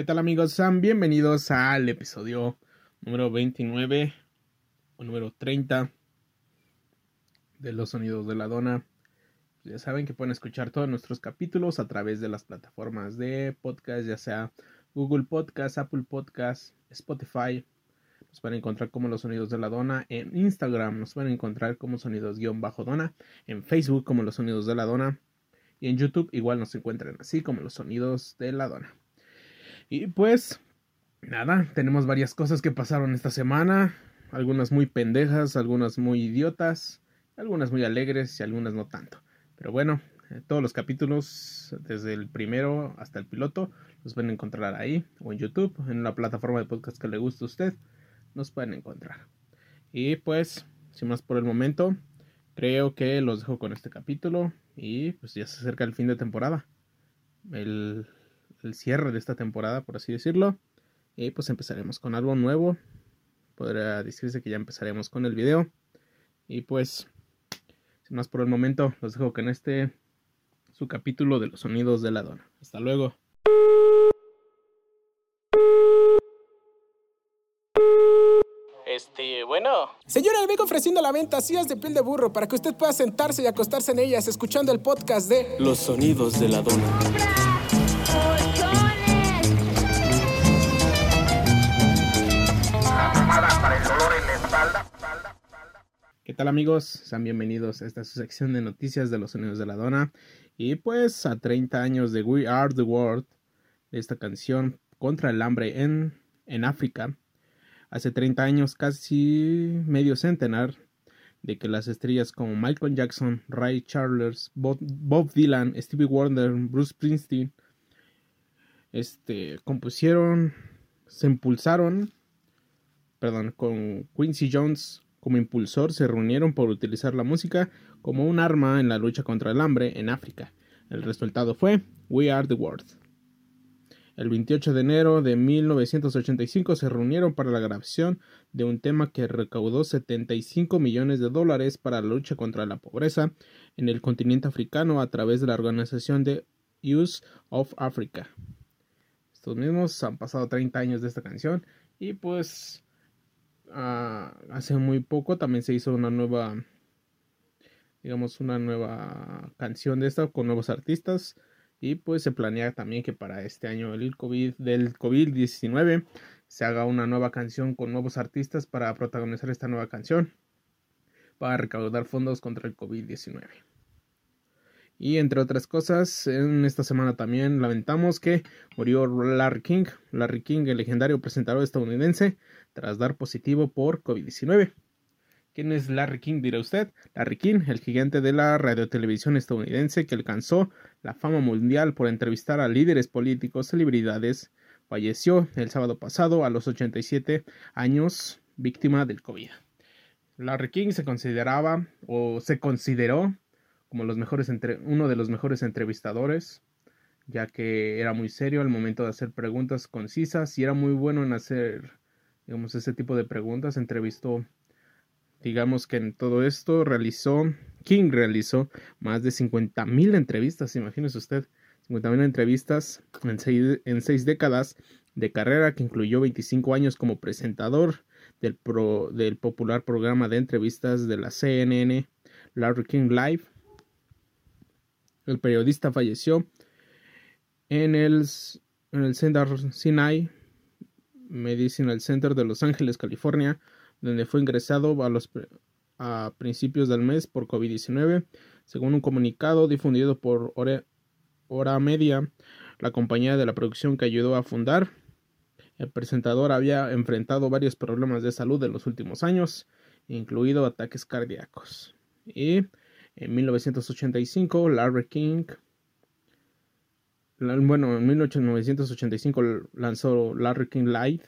¿Qué tal amigos? Sean bienvenidos al episodio número 29 o número 30 de los sonidos de la dona. Ya saben que pueden escuchar todos nuestros capítulos a través de las plataformas de podcast, ya sea Google Podcast, Apple Podcast, Spotify. Nos pueden encontrar como los sonidos de la dona en Instagram, nos pueden encontrar como sonidos-dona, en Facebook como los sonidos de la dona y en YouTube igual nos encuentran así como los sonidos de la dona. Y pues nada, tenemos varias cosas que pasaron esta semana, algunas muy pendejas, algunas muy idiotas, algunas muy alegres y algunas no tanto. Pero bueno, eh, todos los capítulos, desde el primero hasta el piloto, los pueden encontrar ahí o en YouTube, en la plataforma de podcast que le guste a usted, nos pueden encontrar. Y pues, sin más por el momento, creo que los dejo con este capítulo y pues ya se acerca el fin de temporada. El, el cierre de esta temporada, por así decirlo. Y pues empezaremos con algo nuevo. Podría decirse que ya empezaremos con el video. Y pues, sin más por el momento, los dejo con este su capítulo de los sonidos de la dona. Hasta luego. Este, bueno. Señora, le vengo ofreciendo la venta sillas de piel de burro para que usted pueda sentarse y acostarse en ellas escuchando el podcast de Los sonidos de la dona. Tal amigos? Sean bienvenidos a esta su sección de noticias de los sonidos de la dona. Y pues a 30 años de We Are the World, de esta canción contra el hambre en, en África. Hace 30 años, casi medio centenar, de que las estrellas como Michael Jackson, Ray Charles, Bob, Bob Dylan, Stevie Wonder, Bruce Springsteen, este, compusieron, se impulsaron, perdón, con Quincy Jones como impulsor, se reunieron por utilizar la música como un arma en la lucha contra el hambre en África. El resultado fue We Are the World. El 28 de enero de 1985 se reunieron para la grabación de un tema que recaudó 75 millones de dólares para la lucha contra la pobreza en el continente africano a través de la organización de Use of Africa. Estos mismos han pasado 30 años de esta canción y pues uh, hace muy poco también se hizo una nueva digamos una nueva canción de esta con nuevos artistas y pues se planea también que para este año el COVID del COVID-19 se haga una nueva canción con nuevos artistas para protagonizar esta nueva canción para recaudar fondos contra el COVID-19. Y entre otras cosas, en esta semana también lamentamos que murió Larry King, Larry King, el legendario presentador estadounidense, tras dar positivo por COVID-19. ¿Quién es Larry King? dirá usted. Larry King, el gigante de la radiotelevisión estadounidense que alcanzó la fama mundial por entrevistar a líderes políticos, celebridades, falleció el sábado pasado a los 87 años víctima del COVID. Larry King se consideraba o se consideró como los mejores entre, uno de los mejores entrevistadores, ya que era muy serio al momento de hacer preguntas concisas y era muy bueno en hacer digamos ese tipo de preguntas, entrevistó digamos que en todo esto realizó, King realizó más de 50 mil entrevistas, imagínese usted, 50 mil entrevistas en seis, en seis, décadas de carrera que incluyó 25 años como presentador del, pro, del popular programa de entrevistas de la CNN, Larry King Live. El periodista falleció en el, en el Center Sinai Medicinal Center de Los Ángeles, California, donde fue ingresado a, los, a principios del mes por COVID-19, según un comunicado difundido por Hora, Hora Media, la compañía de la producción que ayudó a fundar. El presentador había enfrentado varios problemas de salud en los últimos años, incluido ataques cardíacos. Y en 1985, Larry King, bueno, en 1985 lanzó Larry King Live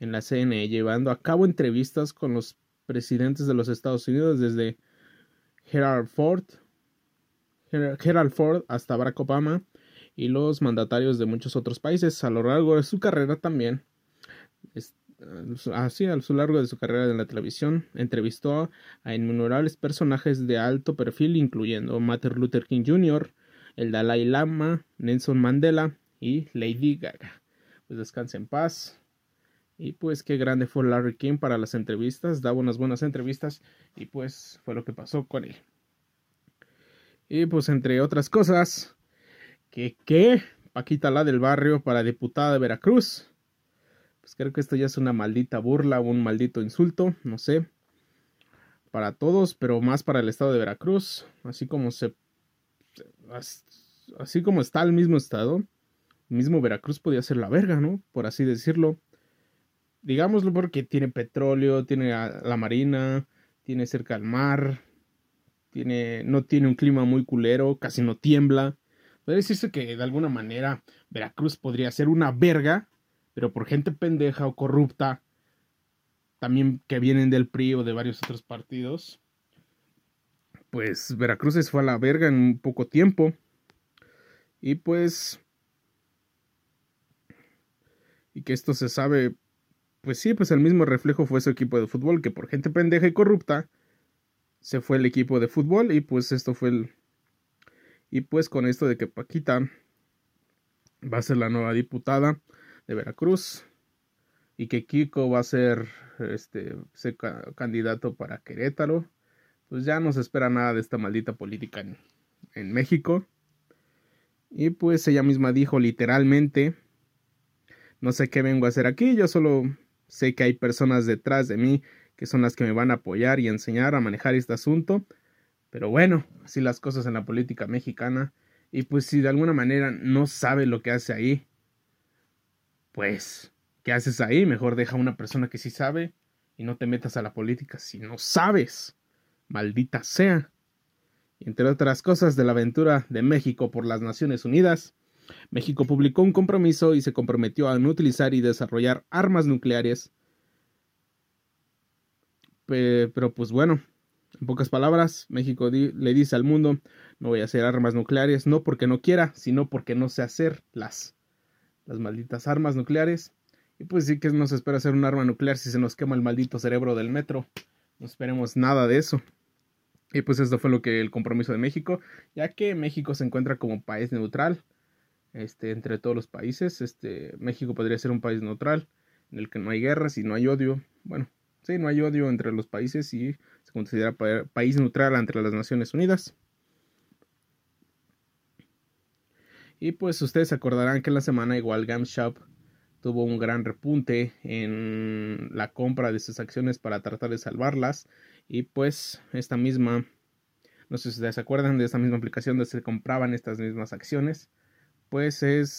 en la CNE, llevando a cabo entrevistas con los presidentes de los Estados Unidos desde Gerald Ford, Gerald Ford hasta Barack Obama y los mandatarios de muchos otros países a lo largo de su carrera también. Así, a lo largo de su carrera en la televisión, entrevistó a innumerables personajes de alto perfil, incluyendo Martin Luther King Jr., el Dalai Lama, Nelson Mandela y Lady Gaga. pues descanse en paz. Y pues qué grande fue Larry King para las entrevistas, daba unas buenas entrevistas y pues fue lo que pasó con él. Y pues entre otras cosas, que qué Paquita la del barrio para diputada de Veracruz. Pues creo que esto ya es una maldita burla, un maldito insulto, no sé. Para todos, pero más para el estado de Veracruz, así como se así como está el mismo estado, mismo Veracruz podía ser la verga, ¿no? Por así decirlo. Digámoslo porque tiene petróleo, tiene la marina, tiene cerca al mar, tiene, no tiene un clima muy culero, casi no tiembla. Puede decirse que de alguna manera Veracruz podría ser una verga, pero por gente pendeja o corrupta, también que vienen del PRI o de varios otros partidos, pues Veracruz se fue a la verga en poco tiempo. Y pues... Y que esto se sabe... Pues sí, pues el mismo reflejo fue su equipo de fútbol, que por gente pendeja y corrupta se fue el equipo de fútbol y pues esto fue el... Y pues con esto de que Paquita va a ser la nueva diputada de Veracruz y que Kiko va a ser este candidato para Querétaro, pues ya no se espera nada de esta maldita política en, en México. Y pues ella misma dijo literalmente, no sé qué vengo a hacer aquí, yo solo sé que hay personas detrás de mí que son las que me van a apoyar y enseñar a manejar este asunto. Pero bueno, así las cosas en la política mexicana. Y pues si de alguna manera no sabe lo que hace ahí, pues, ¿qué haces ahí? Mejor deja a una persona que sí sabe y no te metas a la política si no sabes. Maldita sea entre otras cosas de la aventura de México por las Naciones Unidas, México publicó un compromiso y se comprometió a no utilizar y desarrollar armas nucleares. Pero pues bueno, en pocas palabras, México le dice al mundo, no voy a hacer armas nucleares, no porque no quiera, sino porque no sé hacer las, malditas armas nucleares. Y pues sí que nos espera hacer un arma nuclear si se nos quema el maldito cerebro del metro. No esperemos nada de eso. Y pues esto fue lo que el compromiso de México, ya que México se encuentra como país neutral este, entre todos los países. Este, México podría ser un país neutral en el que no hay guerras y no hay odio. Bueno, sí, no hay odio entre los países y se considera país neutral entre las Naciones Unidas. Y pues ustedes acordarán que en la semana igual GameShop tuvo un gran repunte en la compra de sus acciones para tratar de salvarlas y pues esta misma, no sé si ustedes se acuerdan de esta misma aplicación donde se compraban estas mismas acciones, pues es,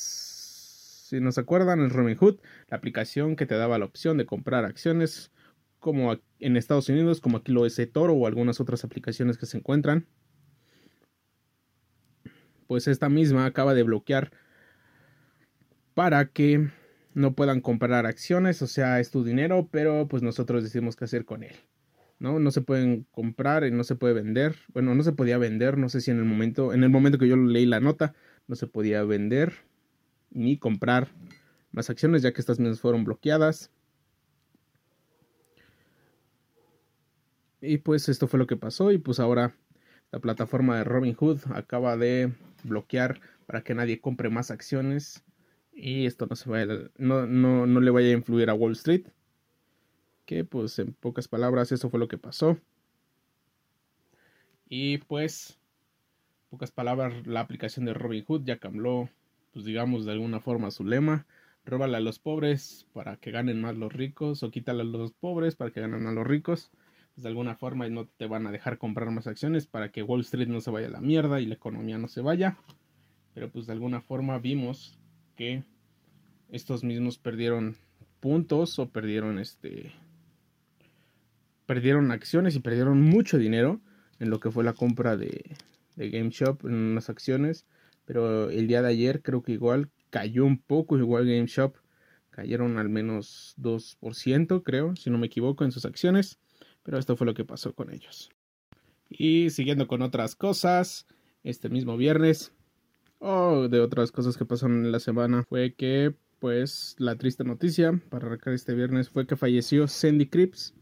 si no se acuerdan, es Robinhood, la aplicación que te daba la opción de comprar acciones como en Estados Unidos, como aquí lo es Toro o algunas otras aplicaciones que se encuentran. Pues esta misma acaba de bloquear para que no puedan comprar acciones, o sea, es tu dinero, pero pues nosotros decimos qué hacer con él. ¿no? No se pueden comprar y no se puede vender. Bueno, no se podía vender, no sé si en el momento, en el momento que yo leí la nota, no se podía vender ni comprar más acciones, ya que estas mismas fueron bloqueadas. Y pues esto fue lo que pasó y pues ahora la plataforma de Robinhood acaba de bloquear para que nadie compre más acciones y esto no se vaya, no, no, no le vaya a influir a Wall Street que pues en pocas palabras eso fue lo que pasó. Y pues, pocas palabras, la aplicación de Robinhood ya cambió, pues digamos de alguna forma su lema. Róbale a los pobres para que ganen más los ricos o quítale a los pobres para que ganen a los ricos. Pues de alguna forma no te van a dejar comprar más acciones para que Wall Street no se vaya a la mierda y la economía no se vaya. Pero pues de alguna forma vimos que estos mismos perdieron puntos o perdieron este perdieron acciones y perdieron mucho dinero en lo que fue la compra de, de GameShop en unas acciones. Pero el día de ayer creo que igual cayó un poco, igual GameShop cayeron al menos 2%, creo, si no me equivoco, en sus acciones. Pero esto fue lo que pasó con ellos. Y siguiendo con otras cosas, este mismo viernes, o oh, de otras cosas que pasaron en la semana, fue que, pues, la triste noticia para arrancar este viernes fue que falleció Sandy Cripps,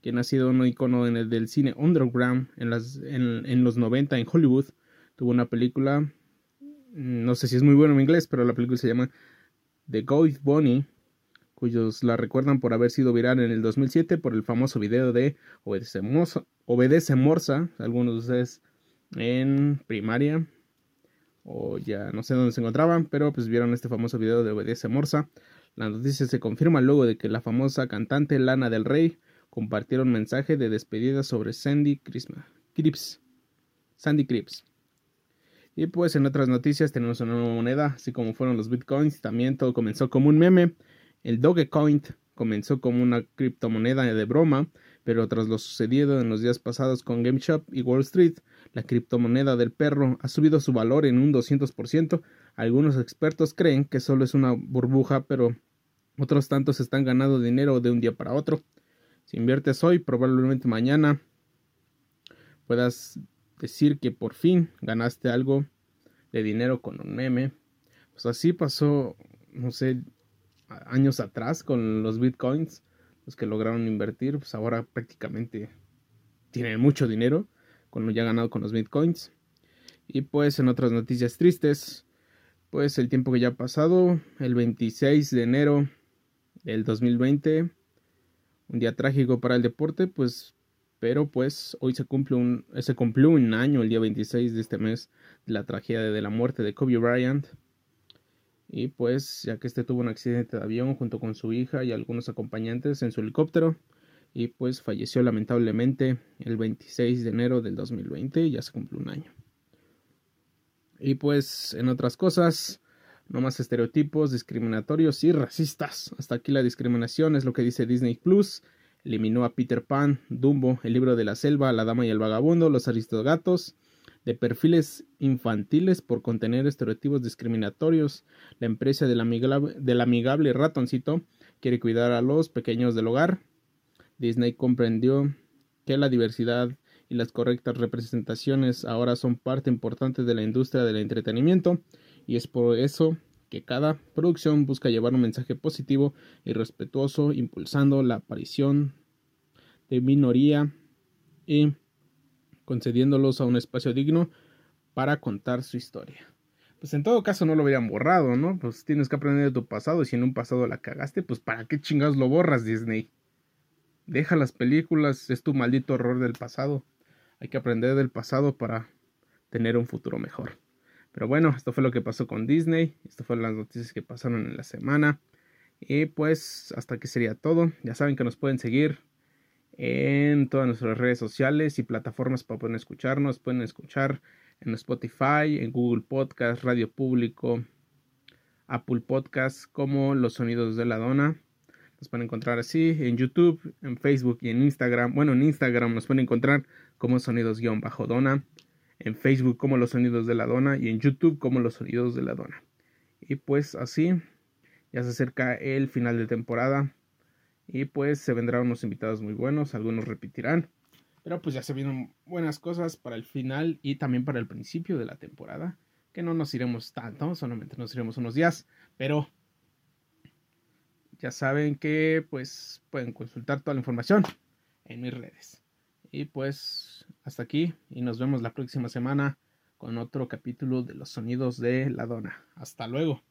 quien ha sido un icono en el, del cine underground en, las, en, los 90 en Hollywood. Tuvo una película, no sé si es muy bueno en inglés, pero la película se llama de Goith Bonnie, cuyos la recuerdan por haber sido viral en el 2007 por el famoso video de Obedece Morsa, algunos de ustedes en primaria o ya no sé dónde se encontraban, pero pues vieron este famoso video de Obedece Morsa. La noticia se confirma luego de que la famosa cantante Lana del Rey compartiera un mensaje de despedida sobre Sandy Crips. Sandy Crips. Y pues en otras noticias tenemos una nueva moneda, así como fueron los bitcoins, también todo comenzó como un meme el Dogecoin comenzó como una criptomoneda de broma, pero tras lo sucedido en los días pasados con GameStop y Wall Street, la criptomoneda del perro ha subido su valor en un 200%. Algunos expertos creen que solo es una burbuja, pero otros tantos están ganando dinero de un día para otro. Si inviertes hoy, probablemente mañana puedas decir que por fin ganaste algo de dinero con un meme. Pues así pasó, no sé, años atrás con los bitcoins, los que lograron invertir, pues ahora prácticamente tienen mucho dinero con lo ya ganado con los bitcoins. Y pues en otras noticias tristes, pues el tiempo que ya ha pasado, el 26 de enero del 2020, un día trágico para el deporte, pues pero pues hoy se cumple un se cumplió un año el día 26 de este mes la tragedia de la muerte de Kobe Bryant y pues ya que este tuvo un accidente de avión junto con su hija y algunos acompañantes en su helicóptero y pues falleció lamentablemente el 26 de enero del 2020 y ya se cumplió un año. Y pues en otras cosas, no más estereotipos discriminatorios y racistas. Hasta aquí la discriminación es lo que dice Disney Plus. Eliminó a Peter Pan, Dumbo, el libro de la selva, La dama y el vagabundo, los aristogatos, de perfiles infantiles por contener estereotipos discriminatorios. La empresa del amigable, del amigable ratoncito quiere cuidar a los pequeños del hogar. Disney comprendió que la diversidad y las correctas representaciones ahora son parte importante de la industria del entretenimiento y es por eso que cada producción busca llevar un mensaje positivo y respetuoso impulsando la aparición de minoría y concediéndolos a un espacio digno para contar su historia. Pues en todo caso no lo hubieran borrado, ¿no? Pues tienes que aprender de tu pasado y si en un pasado la cagaste, pues ¿para qué chingados lo borras, Disney? Deja las películas, es tu maldito horror del pasado. Hay que aprender del pasado para tener un futuro mejor. Pero bueno, esto fue lo que pasó con Disney. Esto fueron las noticias que pasaron en la semana. Y pues hasta aquí sería todo. Ya saben que nos pueden seguir en todas nuestras redes sociales y plataformas para poder escucharnos. Pueden escuchar en Spotify, en Google Podcast, Radio Público, Apple Podcast, como Los Sonidos de la Dona. Nos pueden encontrar así en YouTube, en Facebook y en Instagram. Bueno, en Instagram nos pueden encontrar como Sonidos-Dona, en Facebook como Los Sonidos de la Dona y en YouTube como Los Sonidos de la Dona. Y pues así, ya se acerca el final de temporada y pues se vendrán unos invitados muy buenos, algunos repetirán. Pero pues ya se vienen buenas cosas para el final y también para el principio de la temporada. Que no nos iremos tanto, solamente nos iremos unos días. Pero ya saben que pues pueden consultar toda la información en mis redes. Y pues hasta aquí y nos vemos la próxima semana con otro capítulo de los sonidos de la dona. Hasta luego.